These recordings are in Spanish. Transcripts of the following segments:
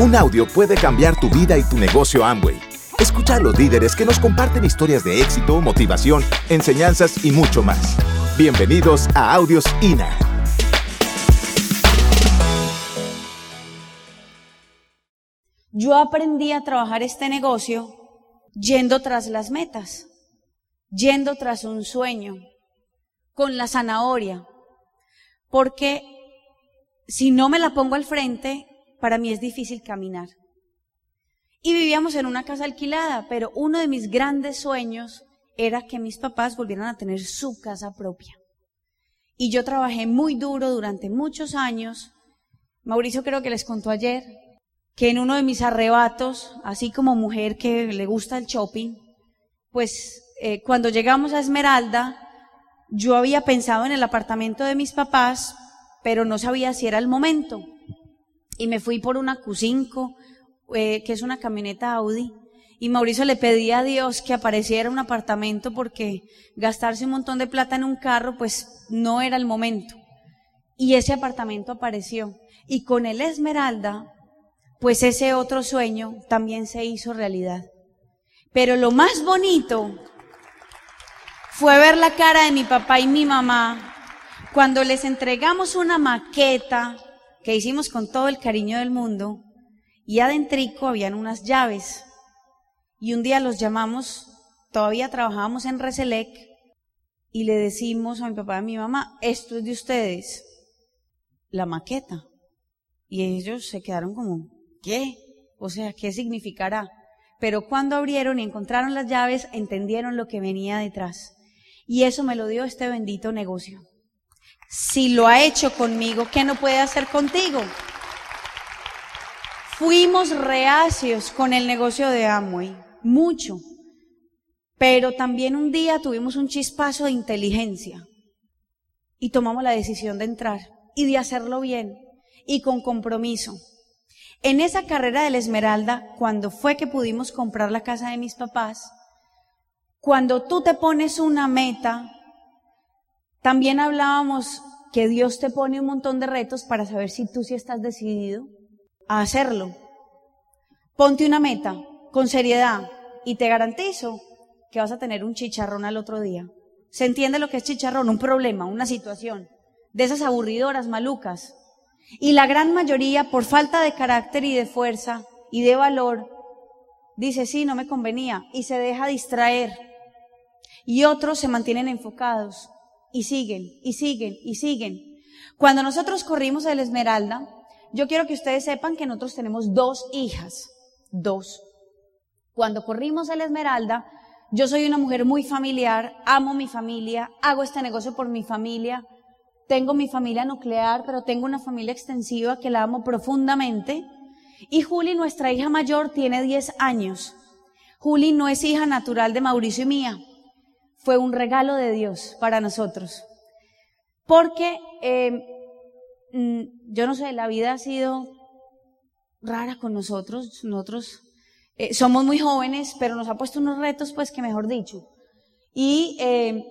Un audio puede cambiar tu vida y tu negocio Amway. Escucha a los líderes que nos comparten historias de éxito, motivación, enseñanzas y mucho más. Bienvenidos a Audios INA. Yo aprendí a trabajar este negocio yendo tras las metas, yendo tras un sueño, con la zanahoria, porque si no me la pongo al frente, para mí es difícil caminar. Y vivíamos en una casa alquilada, pero uno de mis grandes sueños era que mis papás volvieran a tener su casa propia. Y yo trabajé muy duro durante muchos años. Mauricio creo que les contó ayer que en uno de mis arrebatos, así como mujer que le gusta el shopping, pues eh, cuando llegamos a Esmeralda, yo había pensado en el apartamento de mis papás, pero no sabía si era el momento y me fui por una Q5, eh, que es una camioneta Audi, y Mauricio le pedía a Dios que apareciera un apartamento porque gastarse un montón de plata en un carro, pues no era el momento. Y ese apartamento apareció. Y con el Esmeralda, pues ese otro sueño también se hizo realidad. Pero lo más bonito fue ver la cara de mi papá y mi mamá cuando les entregamos una maqueta que hicimos con todo el cariño del mundo y adentrico habían unas llaves. Y un día los llamamos, todavía trabajábamos en Reselec, y le decimos a mi papá y a mi mamá, esto es de ustedes, la maqueta. Y ellos se quedaron como, ¿qué? O sea, ¿qué significará? Pero cuando abrieron y encontraron las llaves, entendieron lo que venía detrás. Y eso me lo dio este bendito negocio. Si lo ha hecho conmigo, ¿qué no puede hacer contigo? Fuimos reacios con el negocio de Amway, mucho. Pero también un día tuvimos un chispazo de inteligencia y tomamos la decisión de entrar y de hacerlo bien y con compromiso. En esa carrera de la Esmeralda, cuando fue que pudimos comprar la casa de mis papás, cuando tú te pones una meta, también hablábamos que Dios te pone un montón de retos para saber si tú sí estás decidido a hacerlo. Ponte una meta con seriedad y te garantizo que vas a tener un chicharrón al otro día. ¿Se entiende lo que es chicharrón? Un problema, una situación. De esas aburridoras, malucas. Y la gran mayoría, por falta de carácter y de fuerza y de valor, dice, sí, no me convenía, y se deja distraer. Y otros se mantienen enfocados y siguen, y siguen, y siguen. Cuando nosotros corrimos el Esmeralda, yo quiero que ustedes sepan que nosotros tenemos dos hijas, dos. Cuando corrimos el Esmeralda, yo soy una mujer muy familiar, amo mi familia, hago este negocio por mi familia, tengo mi familia nuclear, pero tengo una familia extensiva que la amo profundamente. Y Juli, nuestra hija mayor, tiene 10 años. Juli no es hija natural de Mauricio y mía fue un regalo de Dios para nosotros. Porque, eh, mm, yo no sé, la vida ha sido rara con nosotros. Nosotros eh, somos muy jóvenes, pero nos ha puesto unos retos, pues que mejor dicho. Y eh,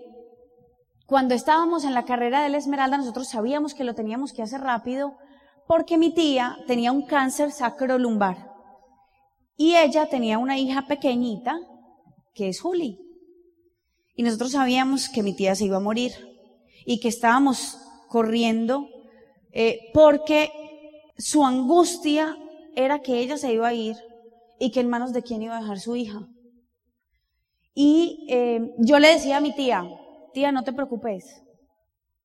cuando estábamos en la carrera de la Esmeralda, nosotros sabíamos que lo teníamos que hacer rápido porque mi tía tenía un cáncer sacrolumbar. Y ella tenía una hija pequeñita, que es Juli. Y nosotros sabíamos que mi tía se iba a morir y que estábamos corriendo eh, porque su angustia era que ella se iba a ir y que en manos de quién iba a dejar su hija. Y eh, yo le decía a mi tía, tía, no te preocupes,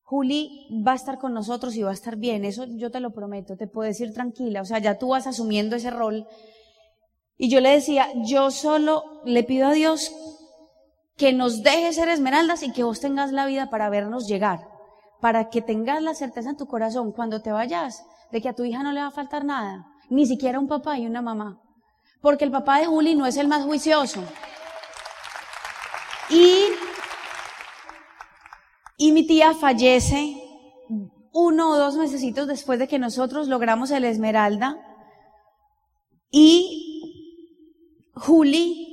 Juli va a estar con nosotros y va a estar bien, eso yo te lo prometo, te puedes ir tranquila, o sea, ya tú vas asumiendo ese rol. Y yo le decía, yo solo le pido a Dios que nos deje ser esmeraldas y que vos tengas la vida para vernos llegar, para que tengas la certeza en tu corazón cuando te vayas de que a tu hija no le va a faltar nada, ni siquiera un papá y una mamá, porque el papá de Juli no es el más juicioso. Y, y mi tía fallece uno o dos mesecitos después de que nosotros logramos el Esmeralda y Juli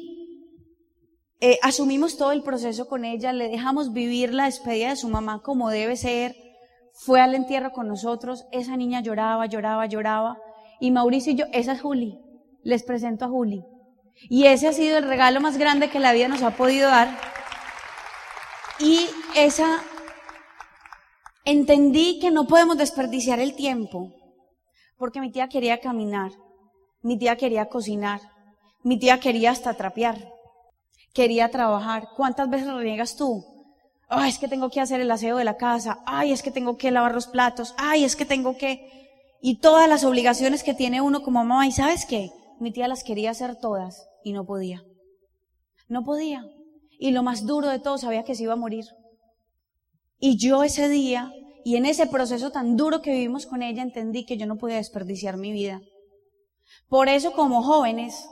eh, asumimos todo el proceso con ella, le dejamos vivir la despedida de su mamá como debe ser, fue al entierro con nosotros, esa niña lloraba, lloraba, lloraba, Y Mauricio y yo, esa es Juli. Les presento a Juli. Y ese ha sido el regalo más grande que la vida nos ha podido dar. Y esa, entendí que no podemos desperdiciar el tiempo, porque mi tía quería caminar, mi tía quería cocinar, mi tía quería hasta trapear, quería trabajar. ¿Cuántas veces reniegas tú? Ay, es que tengo que hacer el aseo de la casa. Ay, es que tengo que lavar los platos. Ay, es que tengo que... Y todas las obligaciones que tiene uno como mamá. ¿Y sabes qué? Mi tía las quería hacer todas y no podía. No podía. Y lo más duro de todo, sabía que se iba a morir. Y yo ese día, y en ese proceso tan duro que vivimos con ella, entendí que yo no podía desperdiciar mi vida. Por eso, como jóvenes,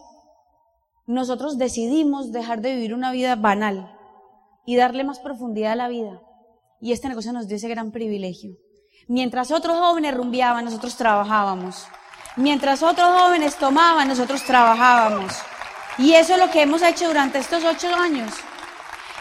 nosotros decidimos dejar de vivir una vida banal y darle más profundidad a la vida. Y este negocio nos dio ese gran privilegio. Mientras otros jóvenes rumbeaban, nosotros trabajábamos. Mientras otros jóvenes tomaban, nosotros trabajábamos. Y eso es lo que hemos hecho durante estos ocho años.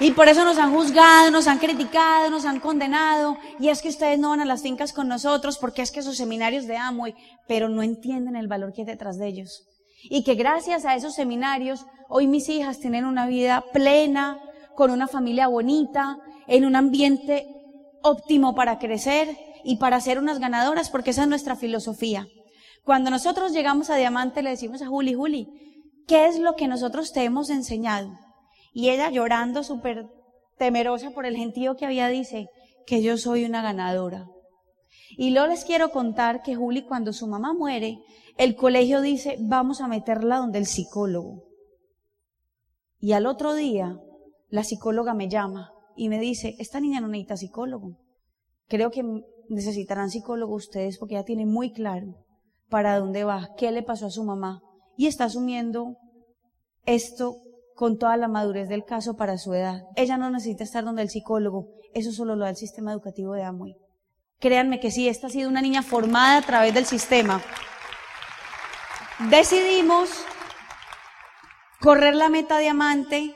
Y por eso nos han juzgado, nos han criticado, nos han condenado. Y es que ustedes no van a las fincas con nosotros porque es que esos seminarios de Amway, pero no entienden el valor que hay detrás de ellos. Y que gracias a esos seminarios, hoy mis hijas tienen una vida plena, con una familia bonita, en un ambiente óptimo para crecer y para ser unas ganadoras, porque esa es nuestra filosofía. Cuando nosotros llegamos a Diamante le decimos a Juli, Juli, ¿qué es lo que nosotros te hemos enseñado? Y ella llorando súper temerosa por el gentío que había dice que yo soy una ganadora. Y luego les quiero contar que Juli cuando su mamá muere, el colegio dice, vamos a meterla donde el psicólogo. Y al otro día, la psicóloga me llama y me dice, esta niña no necesita psicólogo. Creo que necesitarán psicólogo ustedes porque ella tiene muy claro para dónde va, qué le pasó a su mamá y está asumiendo esto con toda la madurez del caso para su edad. Ella no necesita estar donde el psicólogo, eso solo lo da el sistema educativo de Amway. Créanme que sí, esta ha sido una niña formada a través del sistema. Decidimos correr la meta diamante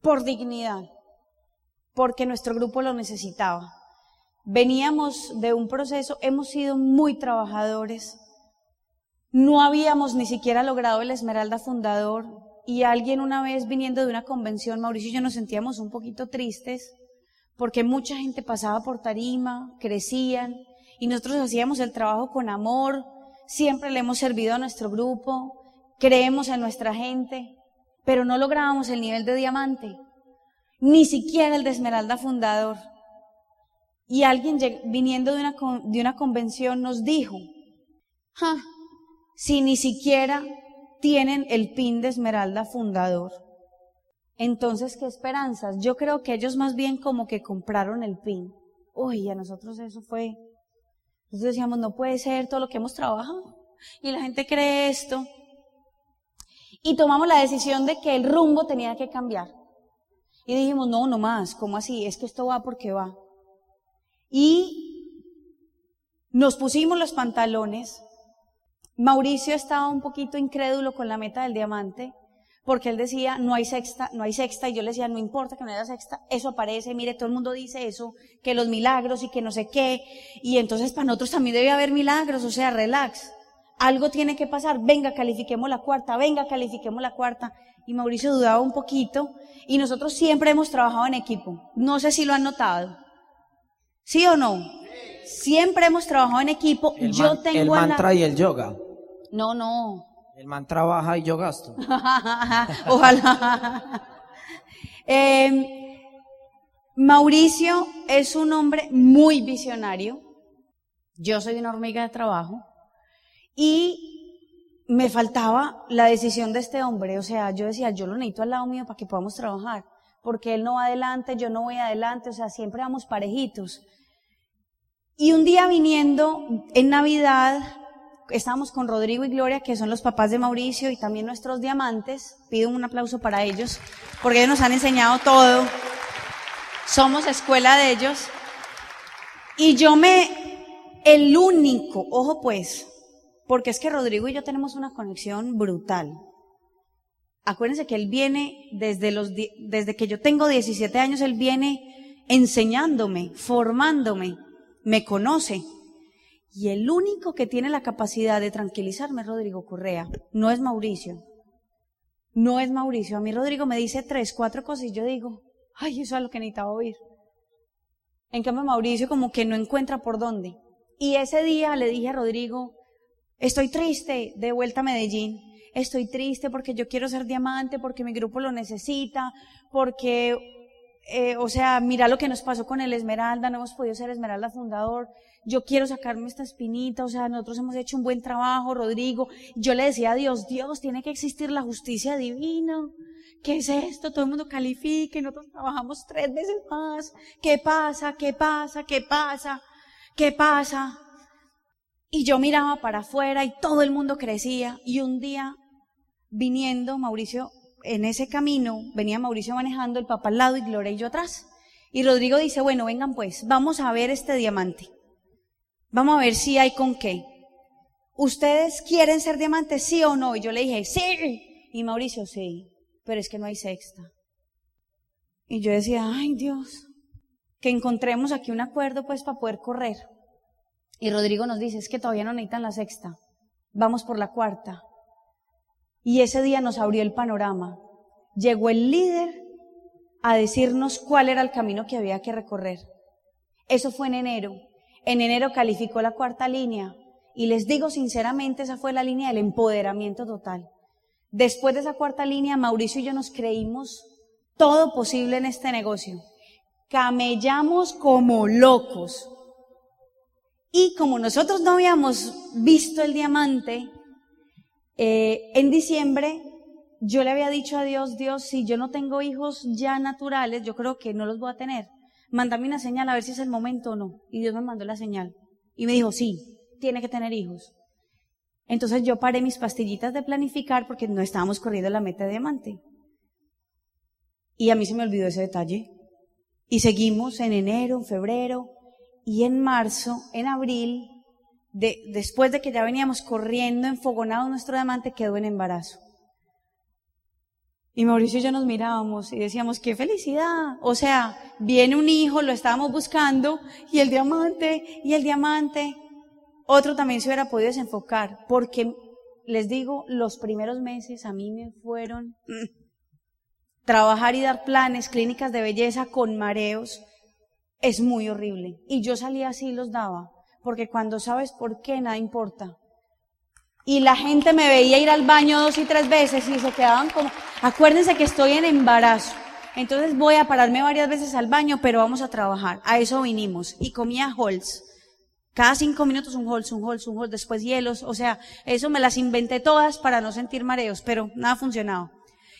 por dignidad, porque nuestro grupo lo necesitaba. Veníamos de un proceso, hemos sido muy trabajadores, no habíamos ni siquiera logrado el Esmeralda Fundador y alguien una vez viniendo de una convención, Mauricio y yo nos sentíamos un poquito tristes porque mucha gente pasaba por tarima, crecían y nosotros hacíamos el trabajo con amor, siempre le hemos servido a nuestro grupo, creemos en nuestra gente, pero no lográbamos el nivel de diamante, ni siquiera el de Esmeralda Fundador. Y alguien viniendo de una, de una convención nos dijo, si ni siquiera tienen el pin de Esmeralda Fundador, entonces qué esperanzas. Yo creo que ellos más bien como que compraron el pin. Uy, a nosotros eso fue. Nosotros decíamos, no puede ser todo lo que hemos trabajado. Y la gente cree esto. Y tomamos la decisión de que el rumbo tenía que cambiar. Y dijimos, no, no más, ¿cómo así? Es que esto va porque va. Y nos pusimos los pantalones. Mauricio estaba un poquito incrédulo con la meta del diamante, porque él decía, no hay sexta, no hay sexta, y yo le decía, no importa que no haya sexta, eso aparece, mire, todo el mundo dice eso, que los milagros y que no sé qué, y entonces para nosotros también debe haber milagros, o sea, relax. Algo tiene que pasar, venga, califiquemos la cuarta, venga, califiquemos la cuarta. Y Mauricio dudaba un poquito, y nosotros siempre hemos trabajado en equipo. No sé si lo han notado. ¿Sí o no? Siempre hemos trabajado en equipo. El Yo man- tengo el la- mantra y el yoga. No, no. El man trabaja y yo gasto. Ojalá. Eh, Mauricio es un hombre muy visionario. Yo soy una hormiga de trabajo. Y me faltaba la decisión de este hombre. O sea, yo decía, yo lo necesito al lado mío para que podamos trabajar. Porque él no va adelante, yo no voy adelante. O sea, siempre vamos parejitos. Y un día viniendo en Navidad, estábamos con Rodrigo y Gloria, que son los papás de Mauricio y también nuestros diamantes. Pido un aplauso para ellos, porque ellos nos han enseñado todo. Somos escuela de ellos. Y yo me, el único, ojo pues, porque es que Rodrigo y yo tenemos una conexión brutal. Acuérdense que él viene desde los, desde que yo tengo 17 años, él viene enseñándome, formándome, me conoce. Y el único que tiene la capacidad de tranquilizarme es Rodrigo Correa, no es Mauricio. No es Mauricio. A mí Rodrigo me dice tres, cuatro cosas y yo digo, ay, eso es lo que necesitaba oír. En cambio, Mauricio como que no encuentra por dónde. Y ese día le dije a Rodrigo, estoy triste, de vuelta a Medellín. Estoy triste porque yo quiero ser diamante, porque mi grupo lo necesita, porque, eh, o sea, mira lo que nos pasó con el Esmeralda, no hemos podido ser Esmeralda fundador. Yo quiero sacarme esta espinita, o sea, nosotros hemos hecho un buen trabajo, Rodrigo. Yo le decía a Dios, Dios, tiene que existir la justicia divina. ¿Qué es esto? Todo el mundo califique, nosotros trabajamos tres veces más. ¿Qué pasa? ¿Qué pasa? ¿Qué pasa? ¿Qué pasa? Y yo miraba para afuera y todo el mundo crecía. Y un día, viniendo, Mauricio, en ese camino, venía Mauricio manejando, el papá al lado y Gloria y yo atrás. Y Rodrigo dice, bueno, vengan pues, vamos a ver este diamante. Vamos a ver si hay con qué. ¿Ustedes quieren ser diamantes, sí o no? Y yo le dije, sí. Y Mauricio, sí pero es que no hay sexta. Y yo decía, ay Dios, que encontremos aquí un acuerdo pues para poder correr. Y Rodrigo nos dice, es que todavía no necesitan la sexta, vamos por la cuarta. Y ese día nos abrió el panorama. Llegó el líder a decirnos cuál era el camino que había que recorrer. Eso fue en enero. En enero calificó la cuarta línea. Y les digo sinceramente, esa fue la línea del empoderamiento total. Después de esa cuarta línea, Mauricio y yo nos creímos todo posible en este negocio. Camellamos como locos. Y como nosotros no habíamos visto el diamante, eh, en diciembre yo le había dicho a Dios, Dios, si yo no tengo hijos ya naturales, yo creo que no los voy a tener. Mándame una señal a ver si es el momento o no. Y Dios me mandó la señal. Y me dijo, sí, tiene que tener hijos. Entonces yo paré mis pastillitas de planificar porque no estábamos corriendo la meta de diamante. Y a mí se me olvidó ese detalle. Y seguimos en enero, en febrero y en marzo, en abril, de, después de que ya veníamos corriendo, enfogonado nuestro diamante, quedó en embarazo. Y Mauricio y yo nos mirábamos y decíamos, qué felicidad. O sea, viene un hijo, lo estábamos buscando, y el diamante, y el diamante. Otro también se hubiera podido desenfocar, porque les digo, los primeros meses a mí me fueron mm, trabajar y dar planes, clínicas de belleza con mareos, es muy horrible. Y yo salía así y los daba, porque cuando sabes por qué, nada importa. Y la gente me veía ir al baño dos y tres veces y se quedaban como, acuérdense que estoy en embarazo. Entonces voy a pararme varias veces al baño, pero vamos a trabajar. A eso vinimos. Y comía Holz. Cada cinco minutos un holz, un holz, un holz, después hielos. O sea, eso me las inventé todas para no sentir mareos, pero nada ha funcionado.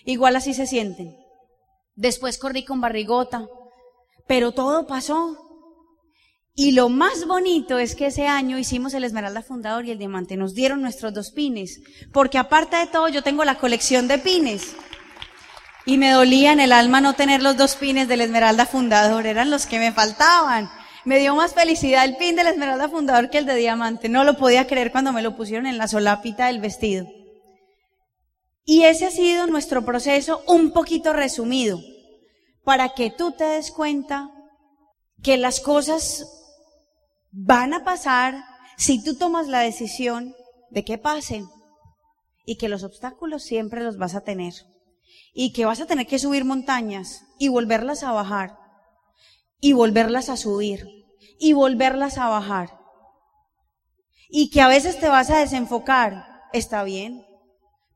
Igual así se sienten. Después corrí con barrigota, pero todo pasó. Y lo más bonito es que ese año hicimos el Esmeralda Fundador y el Diamante. Nos dieron nuestros dos pines. Porque aparte de todo, yo tengo la colección de pines. Y me dolía en el alma no tener los dos pines del Esmeralda Fundador. Eran los que me faltaban. Me dio más felicidad el pin de la Esmeralda Fundador que el de Diamante. No lo podía creer cuando me lo pusieron en la solapita del vestido. Y ese ha sido nuestro proceso un poquito resumido, para que tú te des cuenta que las cosas van a pasar si tú tomas la decisión de que pasen y que los obstáculos siempre los vas a tener y que vas a tener que subir montañas y volverlas a bajar y volverlas a subir y volverlas a bajar. Y que a veces te vas a desenfocar, está bien,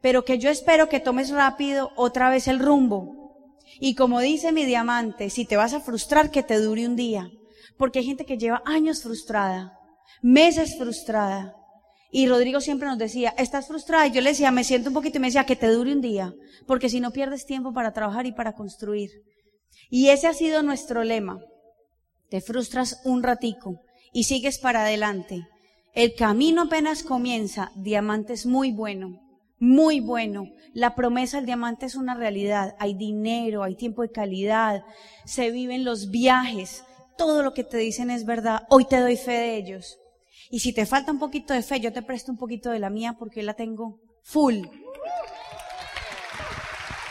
pero que yo espero que tomes rápido otra vez el rumbo. Y como dice mi diamante, si te vas a frustrar, que te dure un día. Porque hay gente que lleva años frustrada, meses frustrada. Y Rodrigo siempre nos decía, ¿estás frustrada? Y yo le decía, me siento un poquito y me decía, que te dure un día. Porque si no pierdes tiempo para trabajar y para construir. Y ese ha sido nuestro lema. Te frustras un ratico y sigues para adelante. El camino apenas comienza. Diamante es muy bueno, muy bueno. La promesa del diamante es una realidad. Hay dinero, hay tiempo de calidad, se viven los viajes. Todo lo que te dicen es verdad. Hoy te doy fe de ellos. Y si te falta un poquito de fe, yo te presto un poquito de la mía porque la tengo full.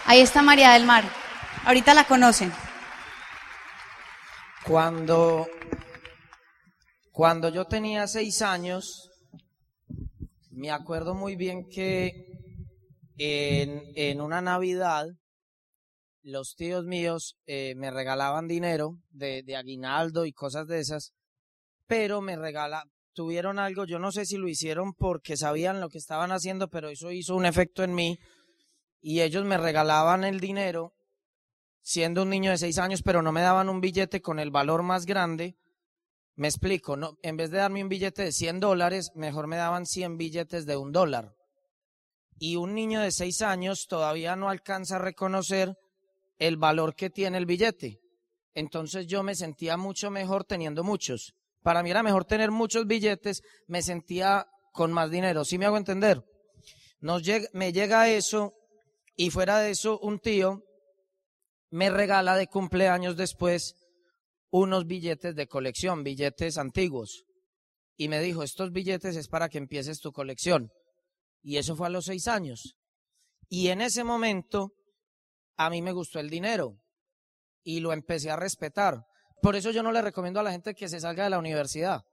Ahí está María del Mar. Ahorita la conocen. Cuando, Cuando yo tenía seis años, me acuerdo muy bien que en, en una Navidad, los tíos míos eh, me regalaban dinero de, de aguinaldo y cosas de esas, pero me regala, tuvieron algo, yo no sé si lo hicieron porque sabían lo que estaban haciendo, pero eso hizo un efecto en mí y ellos me regalaban el dinero siendo un niño de seis años, pero no me daban un billete con el valor más grande. Me explico, no, en vez de darme un billete de 100 dólares, mejor me daban 100 billetes de un dólar. Y un niño de seis años todavía no alcanza a reconocer el valor que tiene el billete. Entonces yo me sentía mucho mejor teniendo muchos. Para mí era mejor tener muchos billetes, me sentía con más dinero. ¿Sí me hago entender? Nos me llega eso y fuera de eso un tío me regala de cumpleaños después unos billetes de colección, billetes antiguos. Y me dijo, estos billetes es para que empieces tu colección. Y eso fue a los seis años. Y en ese momento a mí me gustó el dinero y lo empecé a respetar. Por eso yo no le recomiendo a la gente que se salga de la universidad.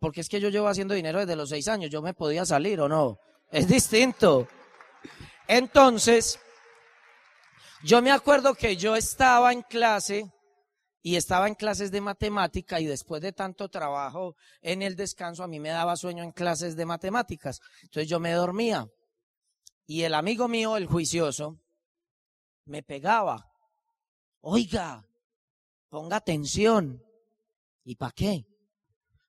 Porque es que yo llevo haciendo dinero desde los seis años. Yo me podía salir o no. Es distinto. Entonces, yo me acuerdo que yo estaba en clase y estaba en clases de matemática y después de tanto trabajo en el descanso a mí me daba sueño en clases de matemáticas. Entonces yo me dormía y el amigo mío, el juicioso, me pegaba. Oiga, ponga atención. ¿Y para qué?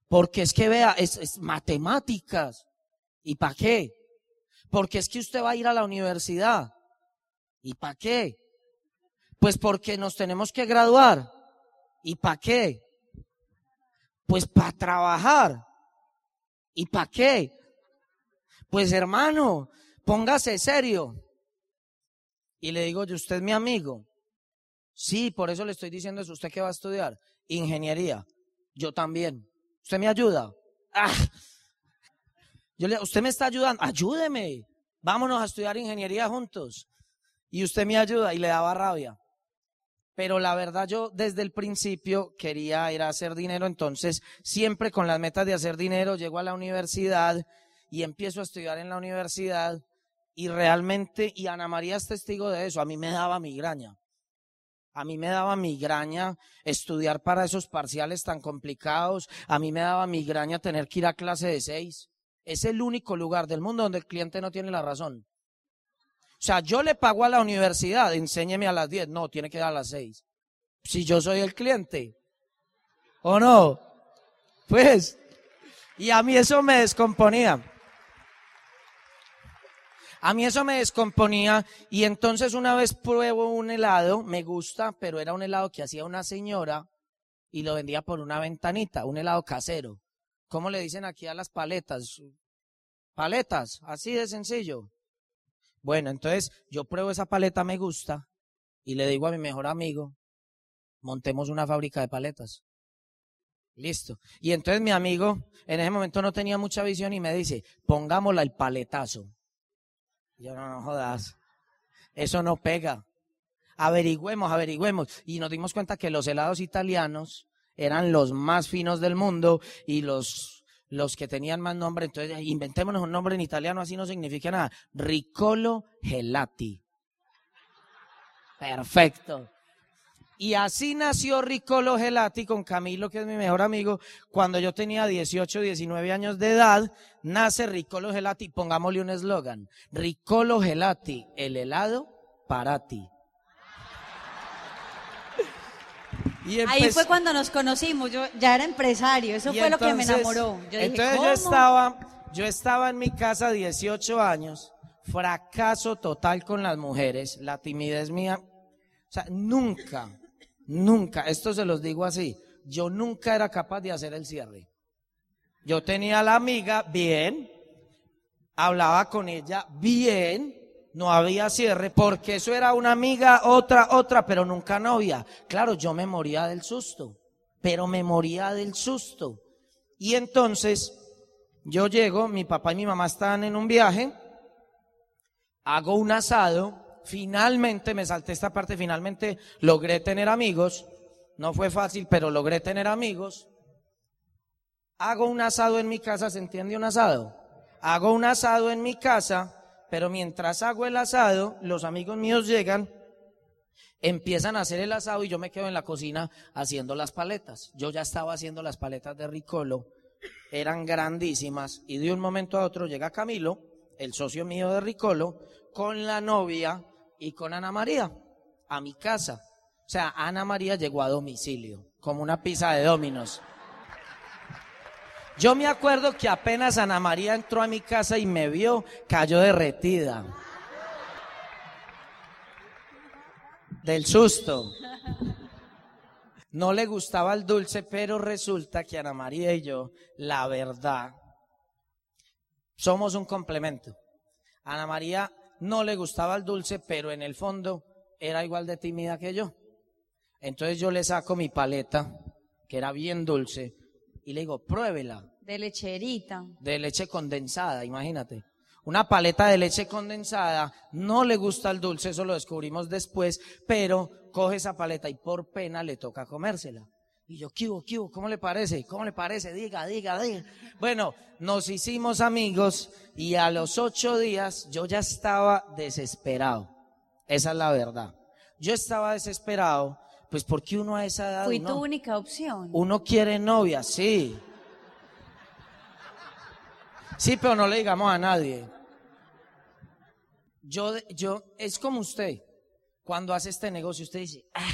Porque es que vea, es, es matemáticas. ¿Y para qué? Porque es que usted va a ir a la universidad. ¿Y para qué? Pues porque nos tenemos que graduar. ¿Y para qué? Pues para trabajar. ¿Y para qué? Pues hermano, póngase serio. Y le digo, ¿usted es mi amigo? Sí, por eso le estoy diciendo eso. ¿Usted qué va a estudiar? Ingeniería. Yo también. ¿Usted me ayuda? Ah. Yo le, ¿usted me está ayudando? Ayúdeme. Vámonos a estudiar ingeniería juntos. Y usted me ayuda y le daba rabia. Pero la verdad yo desde el principio quería ir a hacer dinero, entonces siempre con las metas de hacer dinero llego a la universidad y empiezo a estudiar en la universidad y realmente, y Ana María es testigo de eso, a mí me daba migraña. A mí me daba migraña estudiar para esos parciales tan complicados. A mí me daba migraña tener que ir a clase de seis. Es el único lugar del mundo donde el cliente no tiene la razón. O sea, yo le pago a la universidad, enséñeme a las 10. No, tiene que dar a las 6. Si yo soy el cliente. ¿O no? Pues. Y a mí eso me descomponía. A mí eso me descomponía y entonces una vez pruebo un helado, me gusta, pero era un helado que hacía una señora y lo vendía por una ventanita, un helado casero. ¿Cómo le dicen aquí a las paletas? Paletas, así de sencillo. Bueno, entonces yo pruebo esa paleta, me gusta, y le digo a mi mejor amigo, montemos una fábrica de paletas. Listo. Y entonces mi amigo en ese momento no tenía mucha visión y me dice, pongámosla el paletazo. Yo no, jodas. Eso no pega. Averigüemos, averigüemos. Y nos dimos cuenta que los helados italianos eran los más finos del mundo y los los que tenían más nombre, entonces inventémonos un nombre en italiano, así no significa nada. Riccolo Gelati. Perfecto. Y así nació Riccolo Gelati con Camilo, que es mi mejor amigo. Cuando yo tenía 18, 19 años de edad, nace Riccolo Gelati. Pongámosle un eslogan. Riccolo Gelati, el helado para ti. Ahí fue cuando nos conocimos, yo ya era empresario, eso fue lo que me enamoró. entonces yo estaba, yo estaba en mi casa 18 años, fracaso total con las mujeres, la timidez mía, o sea, nunca, nunca, esto se los digo así, yo nunca era capaz de hacer el cierre. Yo tenía a la amiga bien, hablaba con ella bien, no había cierre, porque eso era una amiga, otra, otra, pero nunca novia. Claro, yo me moría del susto, pero me moría del susto. Y entonces yo llego, mi papá y mi mamá están en un viaje, hago un asado, finalmente me salté esta parte, finalmente logré tener amigos, no fue fácil, pero logré tener amigos. Hago un asado en mi casa, ¿se entiende un asado? Hago un asado en mi casa, pero mientras hago el asado, los amigos míos llegan, empiezan a hacer el asado y yo me quedo en la cocina haciendo las paletas. Yo ya estaba haciendo las paletas de Ricolo, eran grandísimas y de un momento a otro llega Camilo, el socio mío de Ricolo, con la novia y con Ana María a mi casa. O sea, Ana María llegó a domicilio, como una pizza de dominos. Yo me acuerdo que apenas Ana María entró a mi casa y me vio, cayó derretida. Del susto. No le gustaba el dulce, pero resulta que Ana María y yo, la verdad, somos un complemento. Ana María no le gustaba el dulce, pero en el fondo era igual de tímida que yo. Entonces yo le saco mi paleta, que era bien dulce, y le digo, pruébela. De lecherita. De leche condensada, imagínate. Una paleta de leche condensada, no le gusta el dulce, eso lo descubrimos después, pero coge esa paleta y por pena le toca comérsela. Y yo, ¿qué hubo, qué hubo? ¿Cómo le parece? ¿Cómo le parece? Diga, diga, diga. Bueno, nos hicimos amigos y a los ocho días yo ya estaba desesperado. Esa es la verdad. Yo estaba desesperado, pues porque uno a esa edad... Fui tu única opción. Uno quiere novia, sí. Sí, pero no le digamos a nadie. Yo, yo, es como usted. Cuando hace este negocio, usted dice, ah,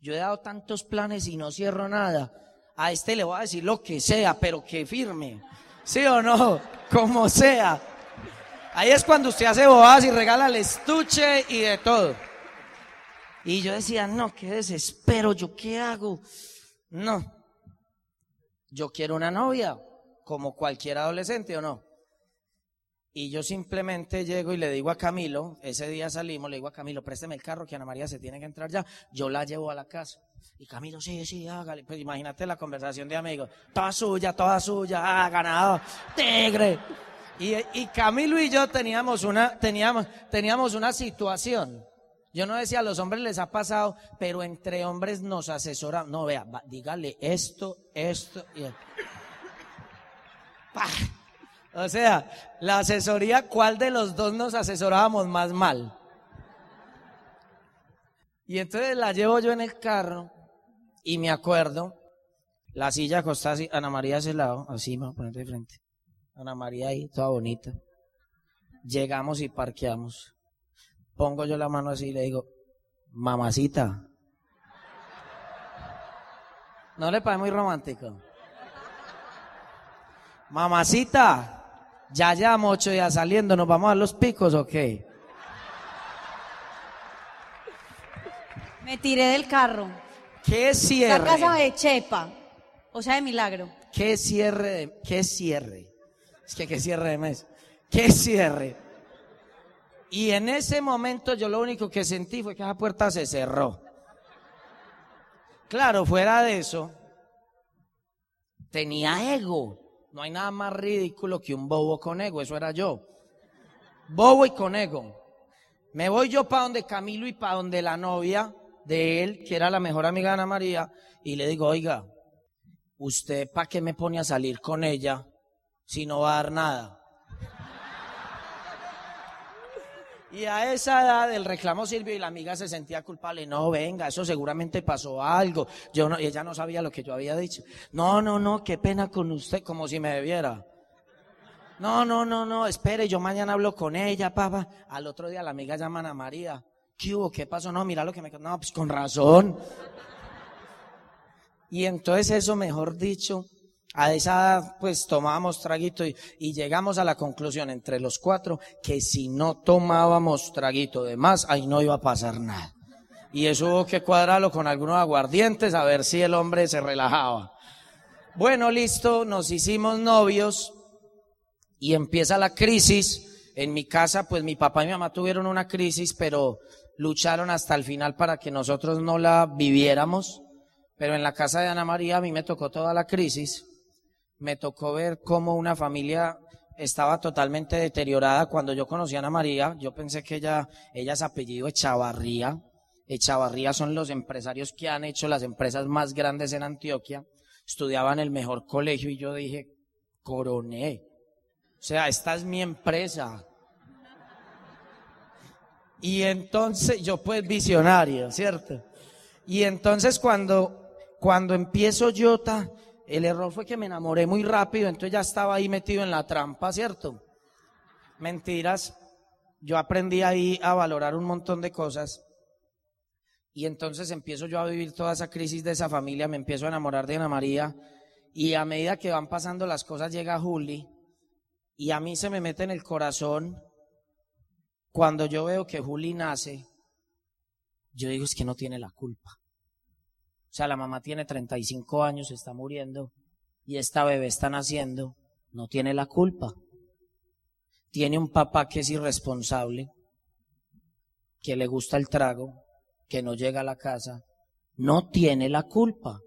yo he dado tantos planes y no cierro nada. A este le voy a decir lo que sea, pero que firme. ¿Sí o no? Como sea. Ahí es cuando usted hace bobadas y regala el estuche y de todo. Y yo decía, no, qué desespero, ¿yo qué hago? No. Yo quiero una novia, como cualquier adolescente o no. Y yo simplemente llego y le digo a Camilo, ese día salimos, le digo a Camilo, présteme el carro que Ana María se tiene que entrar ya. Yo la llevo a la casa. Y Camilo, sí, sí, hágale. Pues imagínate la conversación de amigos. Toda suya, toda suya, ah, ganado, tigre. Y, y Camilo y yo teníamos una, teníamos, teníamos una situación. Yo no decía a los hombres les ha pasado, pero entre hombres nos asesoramos. No, vea, dígale esto, esto y esto. O sea, la asesoría, ¿cuál de los dos nos asesorábamos más mal? Y entonces la llevo yo en el carro y me acuerdo, la silla acostada así, Ana María a ese lado, así me voy a poner de frente. Ana María ahí, toda bonita. Llegamos y parqueamos. Pongo yo la mano así y le digo, mamacita. ¿No le parece muy romántico? Mamacita. Ya llevamos ocho días saliendo, ¿nos vamos a los picos o qué? Me tiré del carro. ¿Qué cierre? La casa de Chepa. O sea, de milagro. ¿Qué cierre? De, ¿Qué cierre? Es que qué cierre de mes. ¿Qué cierre? Y en ese momento yo lo único que sentí fue que esa puerta se cerró. Claro, fuera de eso, tenía ego. No hay nada más ridículo que un bobo con ego, eso era yo. Bobo y con ego. Me voy yo para donde Camilo y para donde la novia de él, que era la mejor amiga de Ana María, y le digo, oiga, ¿usted para qué me pone a salir con ella si no va a dar nada? Y a esa edad el reclamo sirvió y la amiga se sentía culpable. No, venga, eso seguramente pasó algo. Yo no, ella no sabía lo que yo había dicho. No, no, no, qué pena con usted, como si me debiera. No, no, no, no, espere, yo mañana hablo con ella, papá. Al otro día la amiga llama a María. ¿Qué hubo? ¿Qué pasó? No, mira lo que me... No, pues con razón. Y entonces eso, mejor dicho, a esa pues tomábamos traguito y, llegamos a la conclusión entre los cuatro que si no tomábamos traguito de más, ahí no iba a pasar nada. Y eso hubo que cuadrarlo con algunos aguardientes a ver si el hombre se relajaba. Bueno, listo, nos hicimos novios y empieza la crisis. En mi casa, pues mi papá y mi mamá tuvieron una crisis, pero lucharon hasta el final para que nosotros no la viviéramos. Pero en la casa de Ana María a mí me tocó toda la crisis me tocó ver cómo una familia estaba totalmente deteriorada. Cuando yo conocí a Ana María, yo pensé que ella, ella es apellido Echavarría. Echavarría son los empresarios que han hecho las empresas más grandes en Antioquia. estudiaba en el mejor colegio y yo dije, coroné. O sea, esta es mi empresa. Y entonces, yo pues visionario, ¿cierto? Y entonces cuando, cuando empiezo Jota, el error fue que me enamoré muy rápido, entonces ya estaba ahí metido en la trampa, ¿cierto? Mentiras. Yo aprendí ahí a valorar un montón de cosas. Y entonces empiezo yo a vivir toda esa crisis de esa familia, me empiezo a enamorar de Ana María. Y a medida que van pasando las cosas llega Juli. Y a mí se me mete en el corazón cuando yo veo que Juli nace, yo digo es que no tiene la culpa. Sea, la mamá tiene 35 años, está muriendo, y esta bebé está naciendo, no tiene la culpa. Tiene un papá que es irresponsable, que le gusta el trago, que no llega a la casa, no tiene la culpa.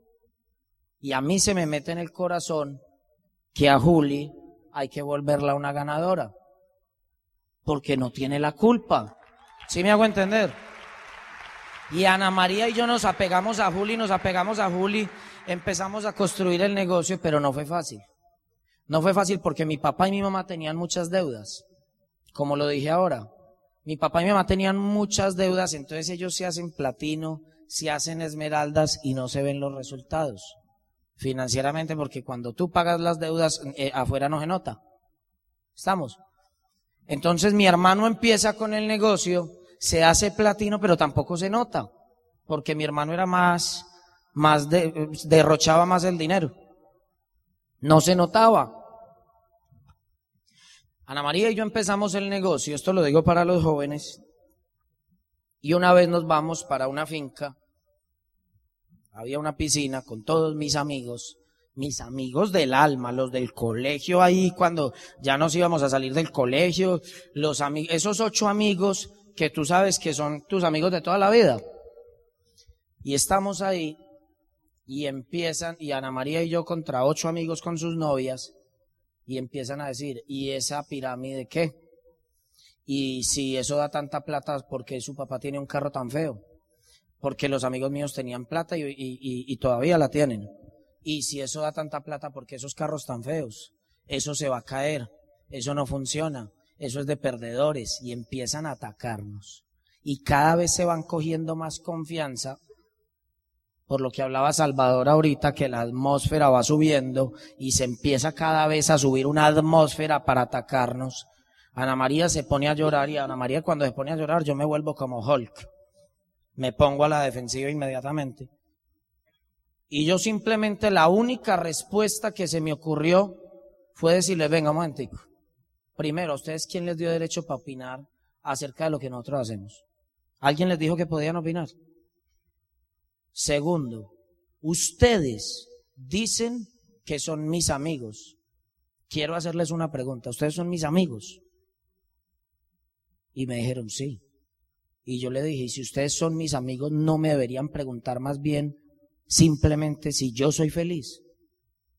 Y a mí se me mete en el corazón que a Juli hay que volverla una ganadora porque no tiene la culpa. ¿Sí me hago entender? Y Ana María y yo nos apegamos a Juli, nos apegamos a Juli, empezamos a construir el negocio, pero no fue fácil. No fue fácil porque mi papá y mi mamá tenían muchas deudas, como lo dije ahora. Mi papá y mi mamá tenían muchas deudas, entonces ellos se hacen platino, se hacen esmeraldas y no se ven los resultados financieramente porque cuando tú pagas las deudas eh, afuera no se nota. ¿Estamos? Entonces mi hermano empieza con el negocio, se hace platino, pero tampoco se nota, porque mi hermano era más, más derrochaba más el dinero. No se notaba. Ana María y yo empezamos el negocio, esto lo digo para los jóvenes, y una vez nos vamos para una finca, había una piscina con todos mis amigos, mis amigos del alma, los del colegio ahí, cuando ya nos íbamos a salir del colegio, los esos ocho amigos que tú sabes que son tus amigos de toda la vida. Y estamos ahí y empiezan, y Ana María y yo contra ocho amigos con sus novias, y empiezan a decir, ¿y esa pirámide qué? Y si eso da tanta plata, ¿por qué su papá tiene un carro tan feo? Porque los amigos míos tenían plata y, y todavía la tienen. Y si eso da tanta plata, porque esos carros tan feos? Eso se va a caer, eso no funciona, eso es de perdedores y empiezan a atacarnos. Y cada vez se van cogiendo más confianza, por lo que hablaba Salvador ahorita, que la atmósfera va subiendo y se empieza cada vez a subir una atmósfera para atacarnos. Ana María se pone a llorar y Ana María cuando se pone a llorar yo me vuelvo como Hulk. Me pongo a la defensiva inmediatamente. Y yo simplemente la única respuesta que se me ocurrió fue decirle, venga un momentico. Primero, ¿ustedes quién les dio derecho para opinar acerca de lo que nosotros hacemos? ¿Alguien les dijo que podían opinar? Segundo, ustedes dicen que son mis amigos. Quiero hacerles una pregunta. ¿Ustedes son mis amigos? Y me dijeron sí. Y yo le dije, si ustedes son mis amigos, no me deberían preguntar más bien simplemente si yo soy feliz.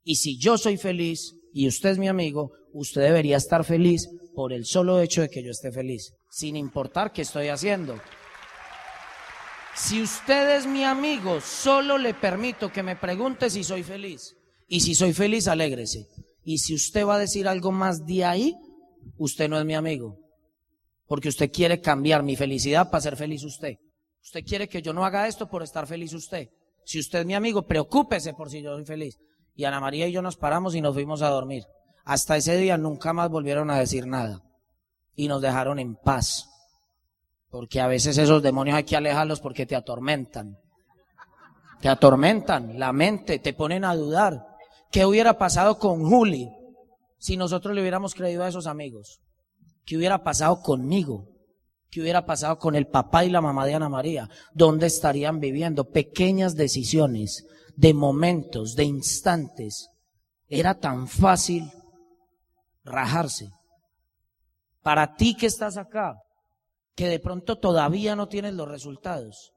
Y si yo soy feliz y usted es mi amigo, usted debería estar feliz por el solo hecho de que yo esté feliz, sin importar qué estoy haciendo. Si usted es mi amigo, solo le permito que me pregunte si soy feliz. Y si soy feliz, alégrese. Y si usted va a decir algo más de ahí, usted no es mi amigo. Porque usted quiere cambiar mi felicidad para ser feliz usted. Usted quiere que yo no haga esto por estar feliz usted. Si usted es mi amigo, preocúpese por si yo soy feliz. Y Ana María y yo nos paramos y nos fuimos a dormir. Hasta ese día nunca más volvieron a decir nada. Y nos dejaron en paz. Porque a veces esos demonios hay que alejarlos porque te atormentan. Te atormentan la mente, te ponen a dudar. ¿Qué hubiera pasado con Juli si nosotros le hubiéramos creído a esos amigos? ¿Qué hubiera pasado conmigo? ¿Qué hubiera pasado con el papá y la mamá de Ana María? ¿Dónde estarían viviendo? Pequeñas decisiones, de momentos, de instantes. Era tan fácil rajarse. Para ti que estás acá, que de pronto todavía no tienes los resultados,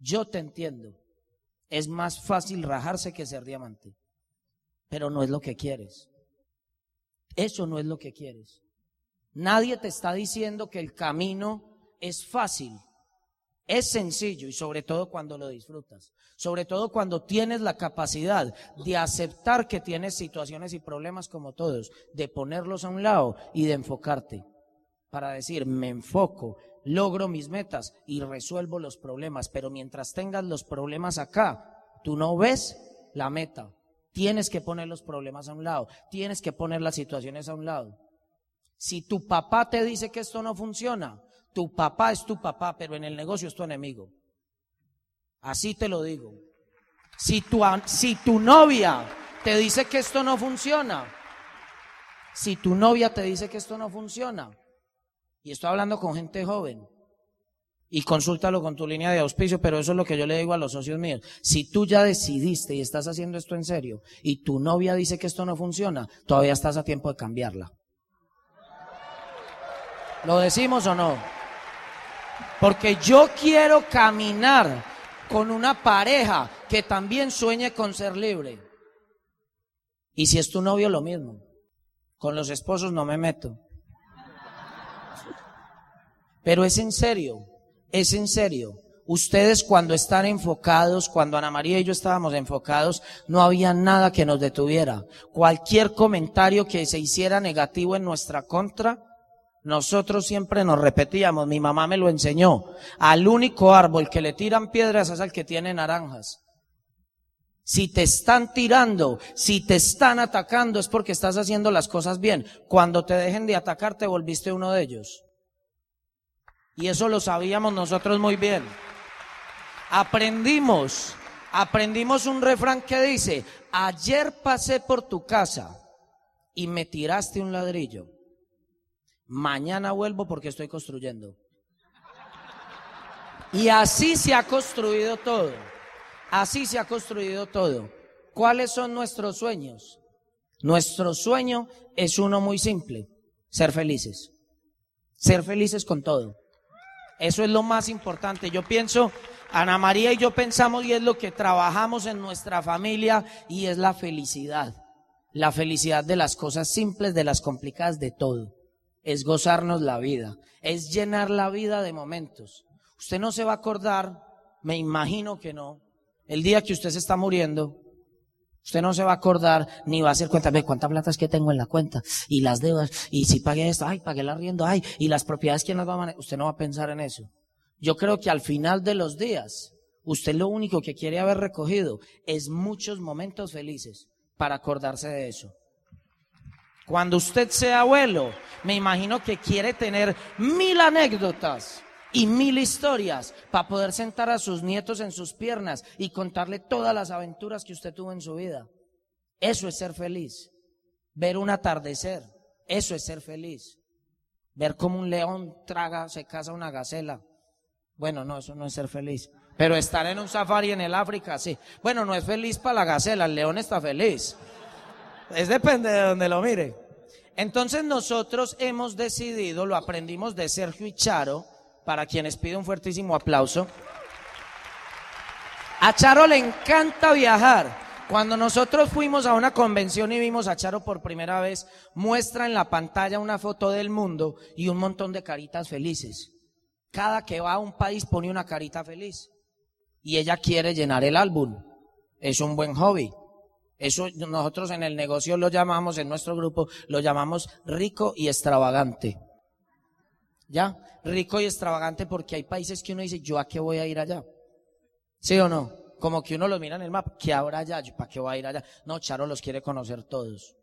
yo te entiendo. Es más fácil rajarse que ser diamante. Pero no es lo que quieres. Eso no es lo que quieres. Nadie te está diciendo que el camino es fácil. Es sencillo y sobre todo cuando lo disfrutas. Sobre todo cuando tienes la capacidad de aceptar que tienes situaciones y problemas como todos, de ponerlos a un lado y de enfocarte. Para decir, me enfoco, logro mis metas y resuelvo los problemas. Pero mientras tengas los problemas acá, tú no ves la meta. Tienes que poner los problemas a un lado. Tienes que poner las situaciones a un lado. Si tu papá te dice que esto no funciona, tu papá es tu papá, pero en el negocio es tu enemigo. Así te lo digo. Si tu, si tu novia te dice que esto no funciona, si tu novia te dice que esto no funciona, y estoy hablando con gente joven, y consúltalo con tu línea de auspicio, pero eso es lo que yo le digo a los socios míos. Si tú ya decidiste y estás haciendo esto en serio y tu novia dice que esto no funciona, todavía estás a tiempo de cambiarla. ¿Lo decimos o no? Porque yo quiero caminar con una pareja que también sueñe con ser libre. Y si es tu novio, lo mismo. Con los esposos no me meto. Pero es en serio. Es en serio. Ustedes cuando están enfocados, cuando Ana María y yo estábamos enfocados, no había nada que nos detuviera. Cualquier comentario que se hiciera negativo en nuestra contra, nosotros siempre nos repetíamos, mi mamá me lo enseñó, al único árbol que le tiran piedras es al que tiene naranjas. Si te están tirando, si te están atacando, es porque estás haciendo las cosas bien. Cuando te dejen de atacar, te volviste uno de ellos. Y eso lo sabíamos nosotros muy bien. Aprendimos, aprendimos un refrán que dice, ayer pasé por tu casa y me tiraste un ladrillo. Mañana vuelvo porque estoy construyendo. Y así se ha construido todo. Así se ha construido todo. ¿Cuáles son nuestros sueños? Nuestro sueño es uno muy simple, ser felices. Ser felices con todo. Eso es lo más importante. Yo pienso, Ana María y yo pensamos y es lo que trabajamos en nuestra familia y es la felicidad. La felicidad de las cosas simples, de las complicadas, de todo. Es gozarnos la vida. Es llenar la vida de momentos. Usted no se va a acordar, me imagino que no, el día que usted se está muriendo, Usted no se va a acordar ni va a hacer cuenta, ve cuántas platas que tengo en la cuenta y las deudas y si pagué esto, ay, pagué la arriendo, ay, y las propiedades quién las va a manejar. Usted no va a pensar en eso. Yo creo que al final de los días, usted lo único que quiere haber recogido es muchos momentos felices para acordarse de eso. Cuando usted sea abuelo, me imagino que quiere tener mil anécdotas y mil historias para poder sentar a sus nietos en sus piernas y contarle todas las aventuras que usted tuvo en su vida. Eso es ser feliz. Ver un atardecer, eso es ser feliz. Ver cómo un león traga, se caza una gacela. Bueno, no, eso no es ser feliz. Pero estar en un safari en el África, sí. Bueno, no es feliz para la gacela, el león está feliz. Es depende de donde lo mire. Entonces nosotros hemos decidido, lo aprendimos de Sergio y Charo, para quienes pido un fuertísimo aplauso. A Charo le encanta viajar. Cuando nosotros fuimos a una convención y vimos a Charo por primera vez, muestra en la pantalla una foto del mundo y un montón de caritas felices. Cada que va a un país pone una carita feliz. Y ella quiere llenar el álbum. Es un buen hobby. Eso nosotros en el negocio lo llamamos, en nuestro grupo, lo llamamos rico y extravagante. ¿Ya? Rico y extravagante porque hay países que uno dice, ¿yo a qué voy a ir allá? ¿Sí o no? Como que uno lo mira en el mapa, ¿qué habrá allá? ¿Para qué voy a ir allá? No, Charo los quiere conocer todos.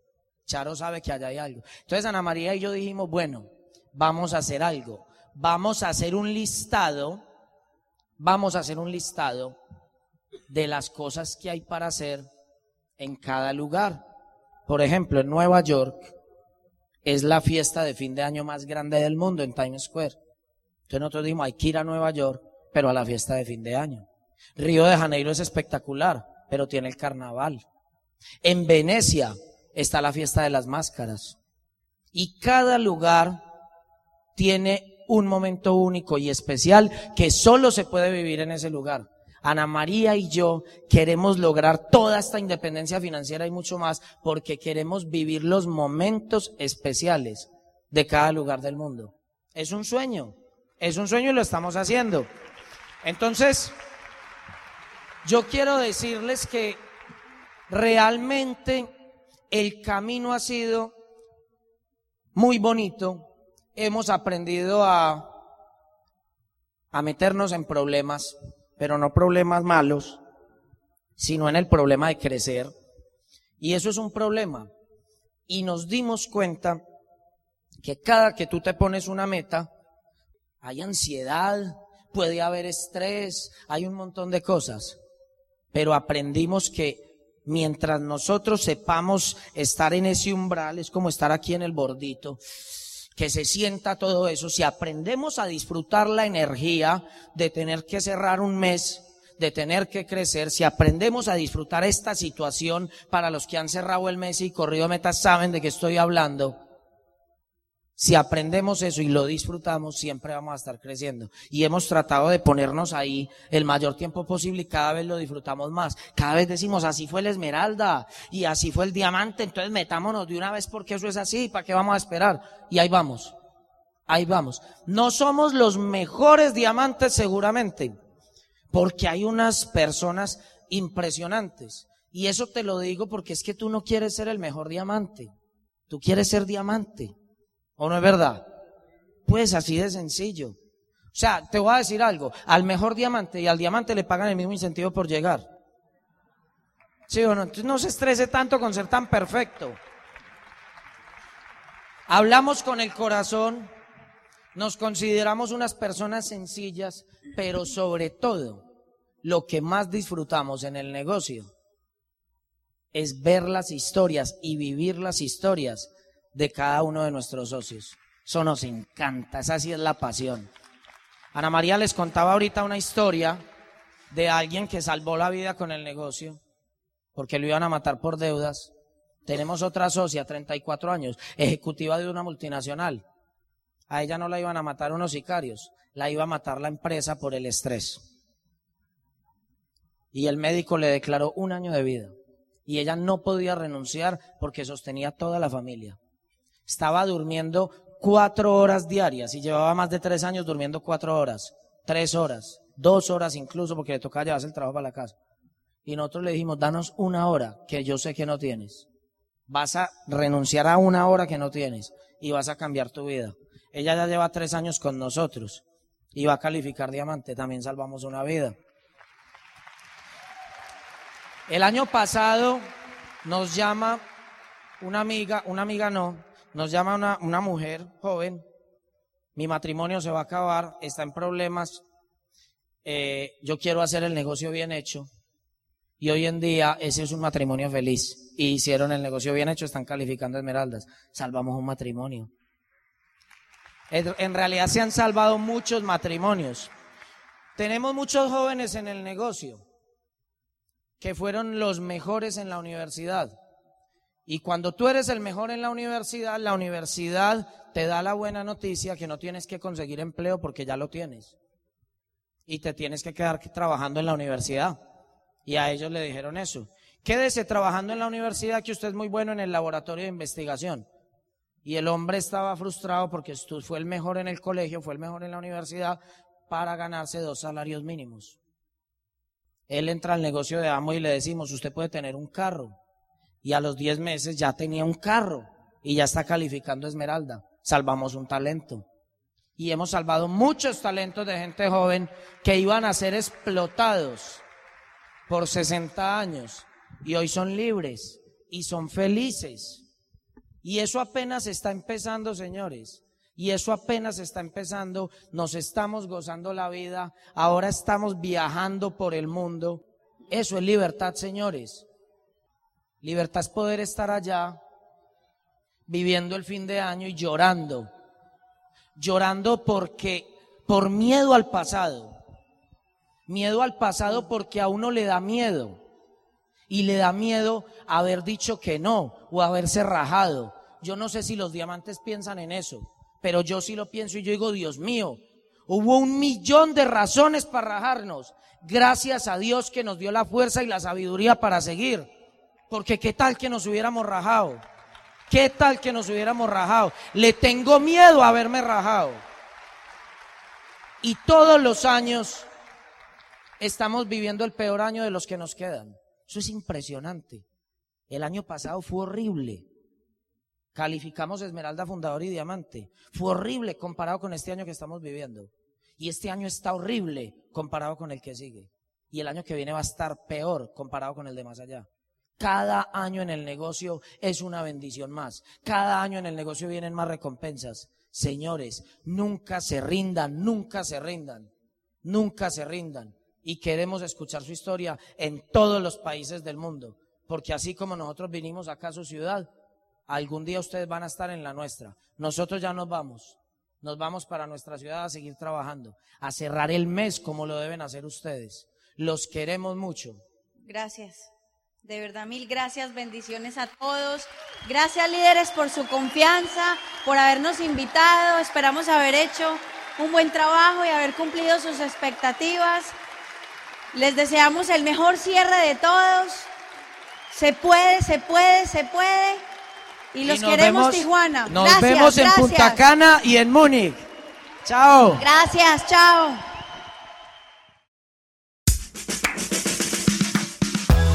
Charo sabe que allá hay algo. Entonces Ana María y yo dijimos, bueno, vamos a hacer algo. Vamos a hacer un listado, vamos a hacer un listado de las cosas que hay para hacer en cada lugar. Por ejemplo, en Nueva York es la fiesta de fin de año más grande del mundo en Times Square. Entonces nosotros dijimos, hay que ir a Nueva York, pero a la fiesta de fin de año. Río de Janeiro es espectacular, pero tiene el carnaval. En Venecia está la fiesta de las máscaras. Y cada lugar tiene un momento único y especial que solo se puede vivir en ese lugar. Ana María y yo queremos lograr toda esta independencia financiera y mucho más porque queremos vivir los momentos especiales de cada lugar del mundo. Es un sueño, es un sueño y lo estamos haciendo. Entonces, yo quiero decirles que realmente el camino ha sido muy bonito. Hemos aprendido a, a meternos en problemas, pero no problemas malos, sino en el problema de crecer. Y eso es un problema. Y nos dimos cuenta que cada que tú te pones una meta, hay ansiedad, puede haber estrés, hay un montón de cosas. Pero aprendimos que mientras nosotros sepamos estar en ese umbral, es como estar aquí en el bordito, que se sienta todo eso, si aprendemos a disfrutar la energía de tener que cerrar un mes, de tener que crecer, si aprendemos a disfrutar esta situación, para los que han cerrado el mes y corrido metas saben de qué estoy hablando, si aprendemos eso y lo disfrutamos, siempre vamos a estar creciendo. Y hemos tratado de ponernos ahí el mayor tiempo posible y cada vez lo disfrutamos más. Cada vez decimos, así fue el esmeralda y así fue el diamante, entonces metámonos de una vez porque eso es así, ¿para qué vamos a esperar? Y ahí vamos. Ahí vamos. No somos los mejores diamantes seguramente, porque hay unas personas impresionantes. Y eso te lo digo porque es que tú no quieres ser el mejor diamante, tú quieres ser diamante. ¿O no es verdad? Pues así de sencillo. O sea, te voy a decir algo. Al mejor diamante y al diamante le pagan el mismo incentivo por llegar. ¿Sí o no? Entonces no se estrese tanto con ser tan perfecto. Hablamos con el corazón, nos consideramos unas personas sencillas, pero sobre todo, lo que más disfrutamos en el negocio es ver las historias y vivir las historias de cada uno de nuestros socios. Eso nos encanta, esa sí es la pasión. Ana María les contaba ahorita una historia de alguien que salvó la vida con el negocio porque lo iban a matar por deudas. Tenemos otra socia, 34 años, ejecutiva de una multinacional. A ella no la iban a matar unos sicarios, la iba a matar la empresa por el estrés. Y el médico le declaró un año de vida. Y ella no podía renunciar porque sostenía toda la familia estaba durmiendo cuatro horas diarias y llevaba más de tres años durmiendo cuatro horas, tres horas, dos horas incluso porque le tocaba llevarse el trabajo para la casa. Y nosotros le dijimos, danos una hora que yo sé que no tienes. Vas a renunciar a una hora que no tienes y vas a cambiar tu vida. Ella ya lleva tres años con nosotros y va a calificar diamante. También salvamos una vida. El año pasado nos llama una amiga, una amiga no, nos llama una, mujer joven, mi matrimonio se va a acabar, está en problemas, eh, yo quiero hacer el negocio bien hecho. Y hoy en día ese es un matrimonio feliz. Y hicieron el negocio bien hecho, están calificando esmeraldas. Salvamos un matrimonio. En realidad se han salvado muchos matrimonios. Tenemos muchos jóvenes en el negocio que fueron los mejores en la universidad. Y cuando tú eres el mejor en la universidad, la universidad te da la buena noticia que no tienes que conseguir empleo porque ya lo tienes. Y te tienes que quedar trabajando en la universidad. Y a ellos le dijeron eso. Quédese trabajando en la universidad que usted es muy bueno en el laboratorio de investigación. Y el hombre estaba frustrado porque fue el mejor en el colegio, fue el mejor en la universidad para ganarse dos salarios mínimos. Él entra al negocio de amo y le decimos, usted puede tener un carro y a los 10 meses ya tenía un carro y ya está calificando Esmeralda. Salvamos un talento. Y hemos salvado muchos talentos de gente joven que iban a ser explotados por 60 años y hoy son libres y son felices. Y eso apenas está empezando, señores. Y eso apenas está empezando. Nos estamos gozando la vida. Ahora estamos viajando por el mundo. Eso es libertad, señores. Libertad es poder estar allá viviendo el fin de año y llorando. Llorando porque, por miedo al pasado. Miedo al pasado porque a uno le da miedo. Y le da miedo haber dicho que no o haberse rajado. Yo no sé si los diamantes piensan en eso, pero yo sí lo pienso y yo digo, Dios mío, hubo un millón de razones para rajarnos. Gracias a Dios que nos dio la fuerza y la sabiduría para seguir. Porque qué tal que nos hubiéramos rajado. ¿Qué tal que nos hubiéramos rajado? Le tengo miedo a haberme rajado. Y todos los años estamos viviendo el peor año de los que nos quedan. Eso es impresionante. El año pasado fue horrible. Calificamos Esmeralda, Fundador y Diamante. Fue horrible comparado con este año que estamos viviendo. Y este año está horrible comparado con el que sigue. Y el año que viene va a estar peor comparado con el de más allá. Cada año en el negocio es una bendición más. Cada año en el negocio vienen más recompensas. Señores, nunca se rindan, nunca se rindan, nunca se rindan. Y queremos escuchar su historia en todos los países del mundo. Porque así como nosotros vinimos acá a su ciudad, algún día ustedes van a estar en la nuestra. Nosotros ya nos vamos. Nos vamos para nuestra ciudad a seguir trabajando, a cerrar el mes como lo deben hacer ustedes. Los queremos mucho. Gracias. De verdad, mil gracias, bendiciones a todos. Gracias líderes por su confianza, por habernos invitado. Esperamos haber hecho un buen trabajo y haber cumplido sus expectativas. Les deseamos el mejor cierre de todos. Se puede, se puede, se puede. Y los queremos Tijuana. Nos vemos en Punta Cana y en Múnich. Chao. Gracias, chao.